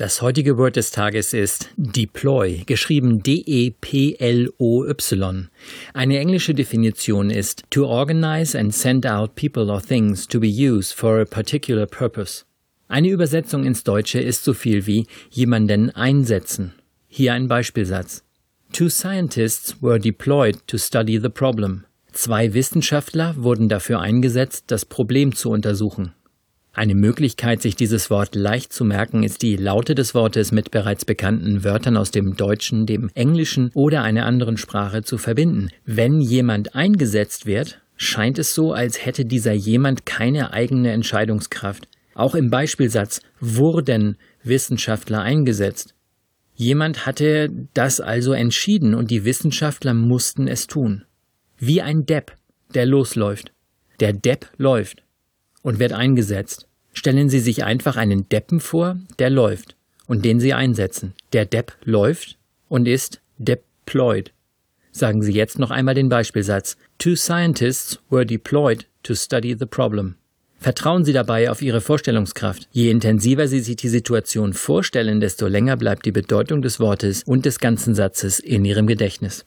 Das heutige Wort des Tages ist deploy, geschrieben D-E-P-L-O-Y. Eine englische Definition ist to organize and send out people or things to be used for a particular purpose. Eine Übersetzung ins Deutsche ist so viel wie jemanden einsetzen. Hier ein Beispielsatz. Two scientists were deployed to study the problem. Zwei Wissenschaftler wurden dafür eingesetzt, das Problem zu untersuchen. Eine Möglichkeit, sich dieses Wort leicht zu merken, ist die Laute des Wortes mit bereits bekannten Wörtern aus dem Deutschen, dem Englischen oder einer anderen Sprache zu verbinden. Wenn jemand eingesetzt wird, scheint es so, als hätte dieser jemand keine eigene Entscheidungskraft. Auch im Beispielsatz wurden Wissenschaftler eingesetzt. Jemand hatte das also entschieden und die Wissenschaftler mussten es tun. Wie ein Depp, der losläuft. Der Depp läuft und wird eingesetzt. Stellen Sie sich einfach einen Deppen vor, der läuft und den Sie einsetzen. Der Depp läuft und ist deployed. Sagen Sie jetzt noch einmal den Beispielsatz. Two scientists were deployed to study the problem. Vertrauen Sie dabei auf Ihre Vorstellungskraft. Je intensiver Sie sich die Situation vorstellen, desto länger bleibt die Bedeutung des Wortes und des ganzen Satzes in Ihrem Gedächtnis.